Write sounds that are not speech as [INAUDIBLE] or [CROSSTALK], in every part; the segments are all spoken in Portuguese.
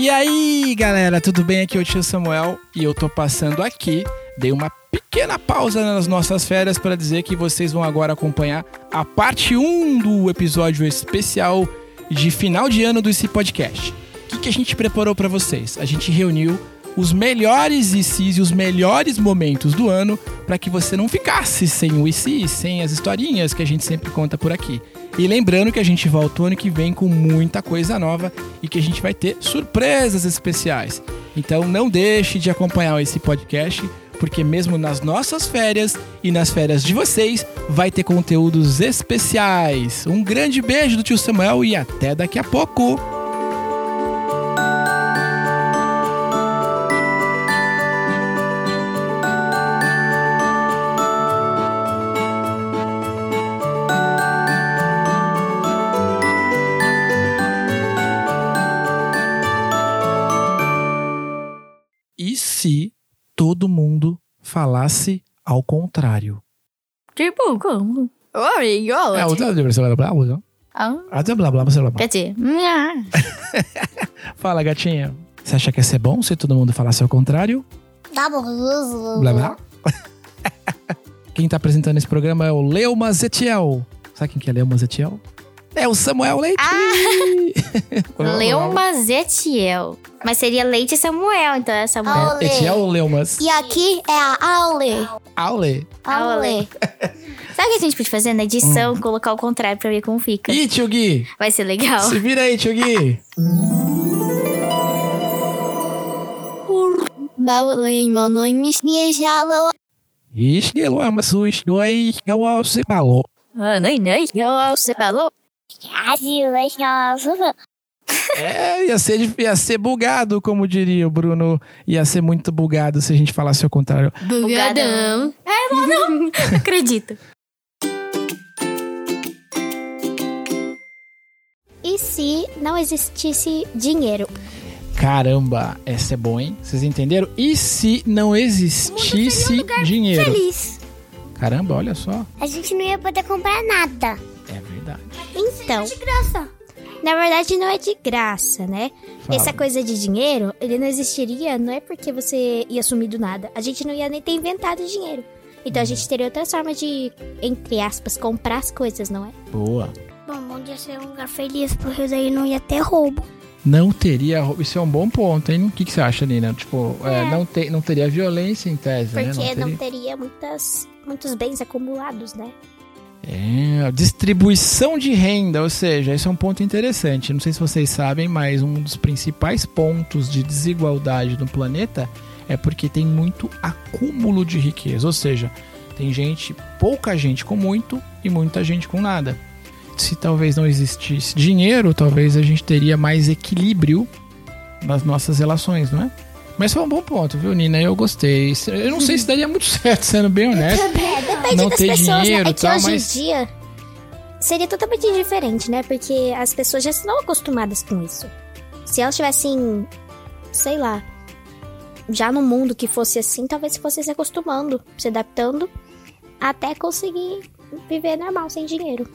E aí, galera, tudo bem? Aqui é o tio Samuel e eu tô passando aqui. Dei uma pequena pausa nas nossas férias para dizer que vocês vão agora acompanhar a parte 1 do episódio especial de final de ano do esse podcast. O que, que a gente preparou para vocês? A gente reuniu os melhores ICs e os melhores momentos do ano para que você não ficasse sem o IC, sem as historinhas que a gente sempre conta por aqui. E lembrando que a gente volta o ano que vem com muita coisa nova e que a gente vai ter surpresas especiais. Então não deixe de acompanhar esse podcast, porque mesmo nas nossas férias e nas férias de vocês, vai ter conteúdos especiais. Um grande beijo do tio Samuel e até daqui a pouco! Todo mundo falasse ao contrário? Tipo, como? Oi, É, olha. o blá, blá, blá, blá, Ah, blá, blá, blá. Quer dizer. [LAUGHS] Fala, gatinha. Você acha que ia ser bom se todo mundo falasse ao contrário? Tá bom. Blá, blá. [LAUGHS] Quem tá apresentando esse programa é o Leo Mazetiel. Sabe quem que é Leo Mazetiel? É o Samuel Leite. Leo Mazetiel. Mas seria Leite Samuel, então é Samuel. Aule. Etiel ou Leumas? E aqui é a Aule. Aule. Aule. Sabe o que a gente pode fazer na edição? Colocar o contrário pra ver como fica. Ih, tio Gui. Vai ser legal. Se vira aí, tio Gui. Ixi, Leumas, sus, dois, eu você falou. Ah, nem, nem. Você falou? É, ia ser, ia ser bugado, como diria o Bruno. Ia ser muito bugado se a gente falasse ao contrário. Bugadão. É, não. [LAUGHS] Acredito. E se não existisse dinheiro? Caramba, essa é boa, hein? Vocês entenderam? E se não existisse dinheiro? Feliz. Caramba, olha só. A gente não ia poder comprar nada. É verdade. Então, De graça. na verdade não é de graça, né? Fala. Essa coisa de dinheiro, ele não existiria, não é porque você ia sumir do nada. A gente não ia nem ter inventado dinheiro. Então a gente teria outras formas de, entre aspas, comprar as coisas, não é? Boa. Bom, bom dia ser um lugar feliz, porque daí não ia ter roubo. Não teria. roubo. Isso é um bom ponto, hein? O que, que você acha, Nina? Tipo, é, não, te, não teria violência em tese, né? Porque Não não teria. teria muitas, muitos bens acumulados, né? É, a distribuição de renda, ou seja, isso é um ponto interessante. Não sei se vocês sabem, mas um dos principais pontos de desigualdade no planeta é porque tem muito acúmulo de riqueza. Ou seja, tem gente, pouca gente com muito e muita gente com nada. Se talvez não existisse dinheiro, talvez a gente teria mais equilíbrio nas nossas relações, não é? Mas foi um bom ponto, viu, Nina? Eu gostei. Eu não sei se daria muito [LAUGHS] certo, sendo bem honesto. Depende Não das ter pessoas, dinheiro né? É que tal, hoje mas- em dia seria totalmente diferente, né? Porque as pessoas já estão acostumadas com isso. Se elas tivessem, sei lá, já no mundo que fosse assim, talvez fosse se acostumando, se adaptando, até conseguir viver normal, sem dinheiro.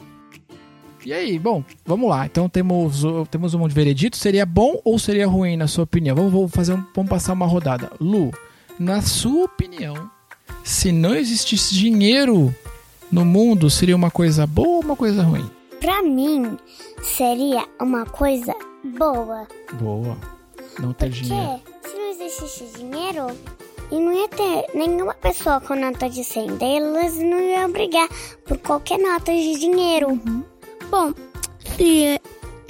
E aí, bom, vamos lá. Então temos, temos um monte de veredito. Seria bom ou seria ruim, na sua opinião? Vamos, vamos fazer um, vamos passar uma rodada. Lu, na sua opinião, se não existisse dinheiro no mundo, seria uma coisa boa ou uma coisa ruim? Pra mim, seria uma coisa boa. Boa. Não ter dinheiro. Porque se não existisse dinheiro, e não ia ter nenhuma pessoa com nota de 100. Daí elas não iam brigar por qualquer nota de dinheiro. Bom, se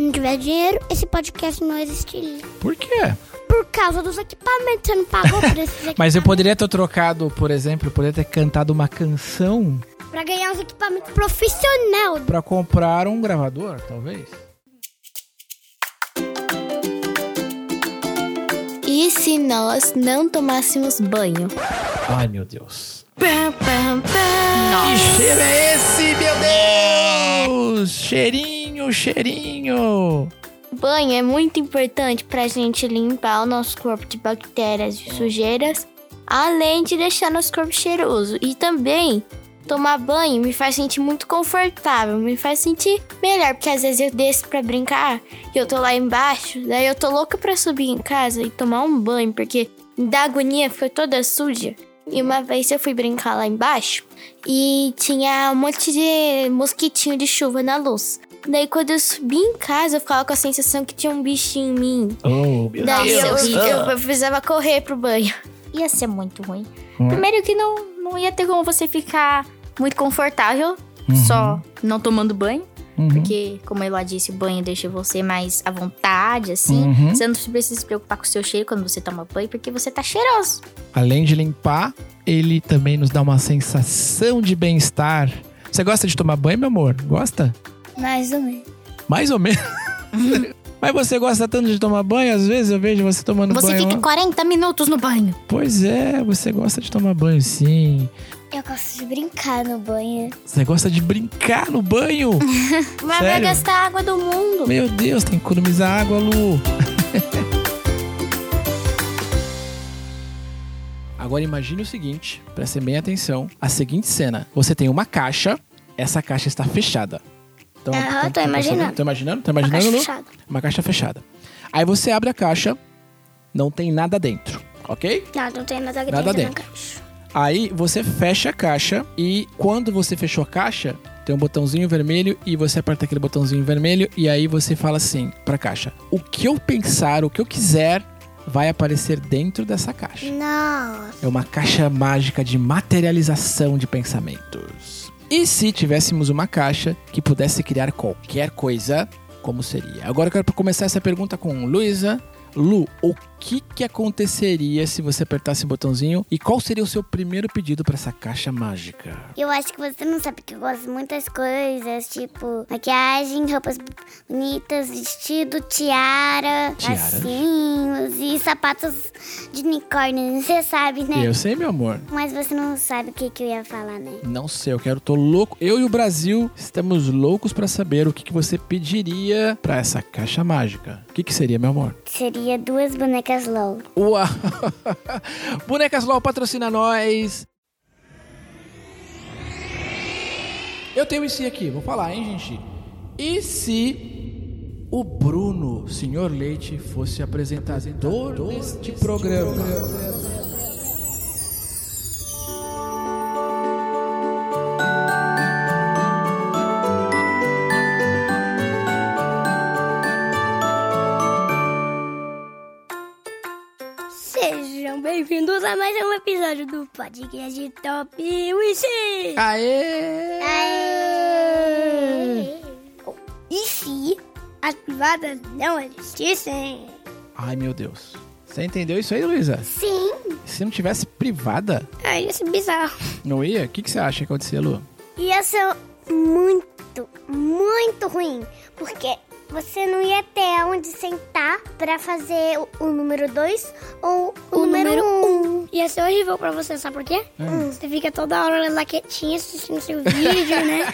não tiver dinheiro, esse podcast não existiria. Por quê? Por causa dos equipamentos, você não pagou por esses equipamentos. [LAUGHS] Mas eu poderia ter trocado, por exemplo, eu poderia ter cantado uma canção Pra ganhar os equipamentos profissional. pra comprar um gravador, talvez. E se nós não tomássemos banho? Ai, meu Deus. Pam, pam, pam. Que cheiro é esse, meu Deus? Cheirinho, cheirinho. Banho é muito importante pra gente limpar o nosso corpo de bactérias e sujeiras, além de deixar nosso corpo cheiroso. E também tomar banho me faz sentir muito confortável, me faz sentir melhor, porque às vezes eu desço pra brincar e eu tô lá embaixo, daí eu tô louca pra subir em casa e tomar um banho, porque da agonia fica toda suja. E uma vez eu fui brincar lá embaixo e tinha um monte de mosquitinho de chuva na luz. Daí quando eu subi em casa, eu ficava com a sensação que tinha um bichinho em mim. Oh, meu Daí eu, Deus. eu, eu precisava correr pro banho. Ia ser muito ruim. Hum. Primeiro que não, não ia ter como você ficar muito confortável só não tomando banho. Uhum. Porque, como ela disse, o banho deixa você mais à vontade, assim. Uhum. Você não precisa se preocupar com o seu cheiro quando você toma banho, porque você tá cheiroso. Além de limpar, ele também nos dá uma sensação de bem-estar. Você gosta de tomar banho, meu amor? Gosta? Mais ou menos. Mais ou menos. [LAUGHS] Mas você gosta tanto de tomar banho? Às vezes eu vejo você tomando você banho. fica lá. 40 minutos no banho. Pois é, você gosta de tomar banho, sim. Eu gosto de brincar no banho. Você gosta de brincar no banho? [LAUGHS] Mas vai gastar a água do mundo. Meu Deus, tem que economizar água, Lu. [LAUGHS] Agora imagine o seguinte, prestem bem atenção. A seguinte cena. Você tem uma caixa, essa caixa está fechada. Então, Aham, tô percebendo? imaginando. Tô imaginando? Tá Uma imaginando, caixa Lu? fechada. Uma caixa fechada. Aí você abre a caixa, não tem nada dentro, ok? Não, não tem nada Nada dentro dentro. caixa. Aí você fecha a caixa e quando você fechou a caixa, tem um botãozinho vermelho e você aperta aquele botãozinho vermelho e aí você fala assim pra caixa: "O que eu pensar, o que eu quiser, vai aparecer dentro dessa caixa". Nossa. É uma caixa mágica de materialização de pensamentos. E se tivéssemos uma caixa que pudesse criar qualquer coisa, como seria? Agora eu quero começar essa pergunta com Luísa. Lu, o que que aconteceria se você apertasse o botãozinho e qual seria o seu primeiro pedido para essa caixa mágica? Eu acho que você não sabe que eu gosto de muitas coisas, tipo maquiagem, roupas bonitas, vestido, tiara, lacinhos e sapatos de unicórnio. [LAUGHS] Você sabe, né? Eu sei, meu amor. Mas você não sabe o que, que eu ia falar, né? Não sei, eu quero, tô louco. Eu e o Brasil estamos loucos para saber o que, que você pediria para essa caixa mágica. O que, que seria, meu amor? Seria duas bonecas LOL. Uau! [LAUGHS] Bonecas LOL patrocina nós. Eu tenho esse aqui, vou falar, hein, gente? E se o Bruno, senhor Leite, fosse apresentador deste programa? Sejam episódio do podcast Top Wish! Aê! E se as privadas não existissem? Ai, meu Deus. Você entendeu isso aí, Luísa? Sim. Se não tivesse privada, Aí ia ser bizarro. não ia? O que, que você acha que acontecia, Lu? Ia ser muito, muito ruim. Porque você não ia ter onde sentar pra fazer o, o número 2 ou o, número 1. Um. Ia ser horrível pra você, sabe por quê? Hum, Você fica toda hora lá quietinha assistindo seu vídeo, né?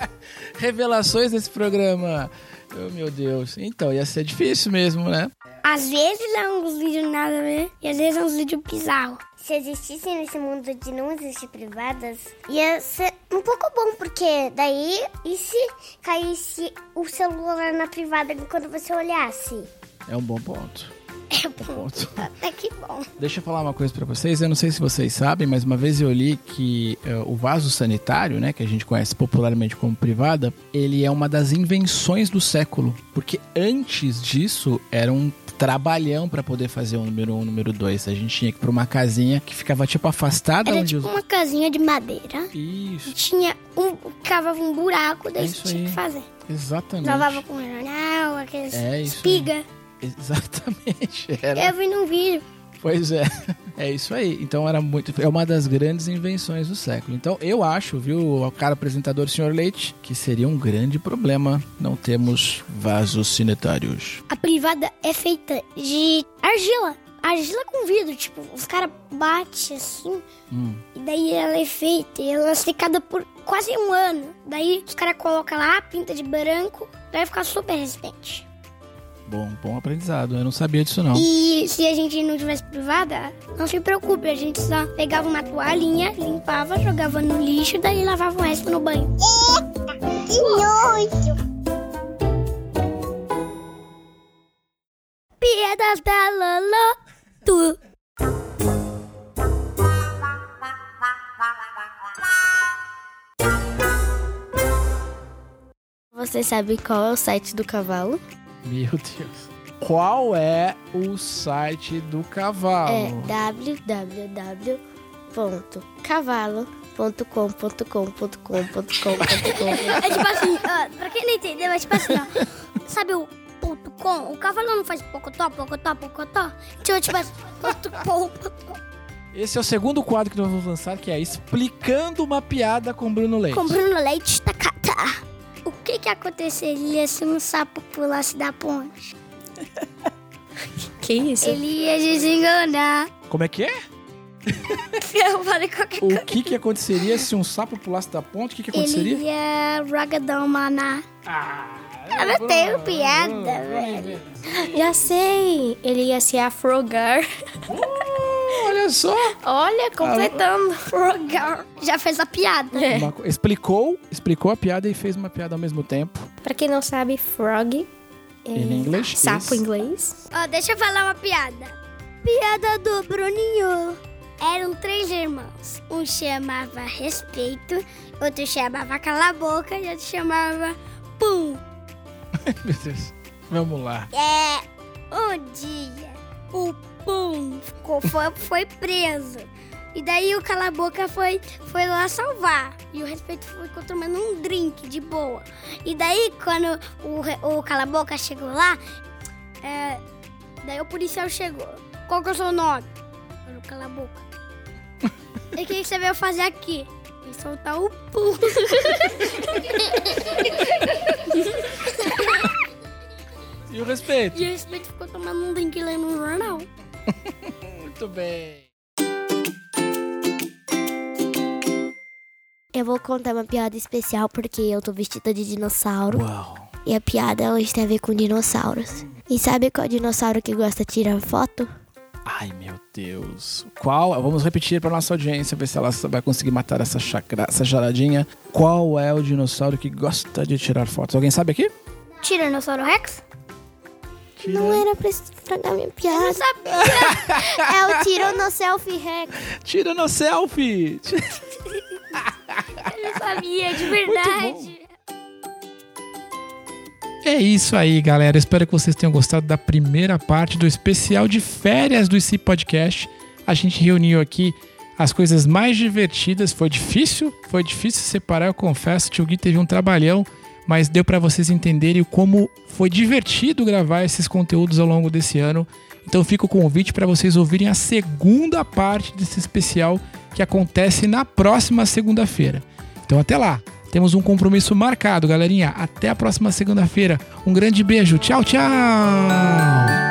[LAUGHS] Revelações desse programa. Oh, meu Deus. Então, ia ser difícil mesmo, né? Às vezes é uns vídeos nada a ver e às vezes é uns vídeos bizarros. Se existissem nesse mundo de não existir privadas, ia ser um pouco bom, porque daí, e se caísse o celular na privada quando você olhasse? É um bom ponto. É Bom. Até que bom. Deixa eu falar uma coisa pra vocês. Eu não sei se vocês sabem, mas uma vez eu li que eh, o vaso sanitário, né, que a gente conhece popularmente como privada, ele é uma das invenções do século, porque antes disso era um trabalhão pra poder fazer o número um, número dois. A gente tinha que ir pra uma casinha que ficava tipo afastada Era onde tipo os uma casinha de madeira. Isso, Tinha um. cavava um buraco, daí É tinha aí. que fazer. exatamente. Lavava com jornal, aqueles É espiga. Exatamente. [LAUGHS] Era Eu vi num vídeo. Pois é, [LAUGHS] é isso aí. Então era muito. É uma das grandes invenções do século. Então eu acho, viu, o cara apresentador Sr. Leite, que seria um grande problema não termos vasos sanitários. A privada é feita de argila. Argila com vidro, tipo, os caras batem assim, Hum. e daí ela é feita, e ela é secada por quase um ano. Daí os caras colocam lá, pinta de branco, daí fica super resistente. Bom, bom aprendizado. Eu não sabia disso, não. E se a gente não tivesse privada, não se preocupe, a gente só pegava uma toalhinha, limpava, jogava no lixo, daí lavava o resto no banho. Que nojo! Piadas da Lolo, tu. Você sabe qual é o site do cavalo? Meu Deus. Qual é o site do cavalo? É www.cavalo.com.com.com.com.com. É tipo assim, ó, pra quem não entendeu, é tipo assim, ó. Sabe o ponto com? O cavalo não faz pocotó, pocotó, pocotó? Então, tipo assim, ponto com, ponto com. Esse é o segundo quadro que nós vamos lançar, que é Explicando uma Piada com Bruno Leite. Com Bruno Leite, tacata. O que que aconteceria se um sapo pulasse da ponte? [LAUGHS] Que isso? Ele ia desenganar. Como é que é? [LAUGHS] Eu falei qualquer O que que aconteceria se um sapo pulasse da ponte? O que que aconteceria? Ele ia ragadão maná. Ah, Eu não tenho piada, velho. Já sei. Ele ia se afrogar. Oh, olha só. Olha, completando. Já fez a piada. É. Explicou, explicou a piada e fez uma piada ao mesmo tempo. Pra quem não sabe, frog é sapo is- em inglês. Ó, deixa eu falar uma piada. Piada do Bruninho. Eram três irmãos. Um chamava Respeito, outro chamava Cala a Boca e outro chamava Pum. [LAUGHS] Meu Deus. Vamos lá. É, um dia o Pum ficou, foi, foi preso. E daí o Cala a Boca foi, foi lá salvar. E o Respeito ficou tomando um drink de boa. E daí quando o, o Cala a Boca chegou lá, é, daí o policial chegou. Qual que é o seu nome? Falou, Cala a Boca. e o que você veio fazer aqui? Veio soltar o Pum. [LAUGHS] E o respeito? E o Respeito ficou tomando um drink lendo um jornal. [LAUGHS] Muito bem. Eu vou contar uma piada especial porque eu tô vestida de dinossauro. Uau. E a piada hoje tem a ver com dinossauros. E sabe qual dinossauro que gosta de tirar foto? Ai, meu Deus. Qual? Vamos repetir para nossa audiência, ver se ela vai conseguir matar essa, chacra, essa charadinha. Qual é o dinossauro que gosta de tirar fotos? Alguém sabe aqui? Tiranossauro Rex? Não era pra estragar minha piada. [LAUGHS] é o tiro no selfie hack. Tira no selfie! Eu sabia, de verdade. É isso aí, galera. Espero que vocês tenham gostado da primeira parte do especial de férias do IC Podcast. A gente reuniu aqui as coisas mais divertidas. Foi difícil, foi difícil separar, eu confesso. O Tio Gui teve um trabalhão, mas deu para vocês entenderem como foi divertido gravar esses conteúdos ao longo desse ano. Então fica o convite para vocês ouvirem a segunda parte desse especial que acontece na próxima segunda-feira. Então até lá. Temos um compromisso marcado, galerinha. Até a próxima segunda-feira. Um grande beijo. Tchau, tchau.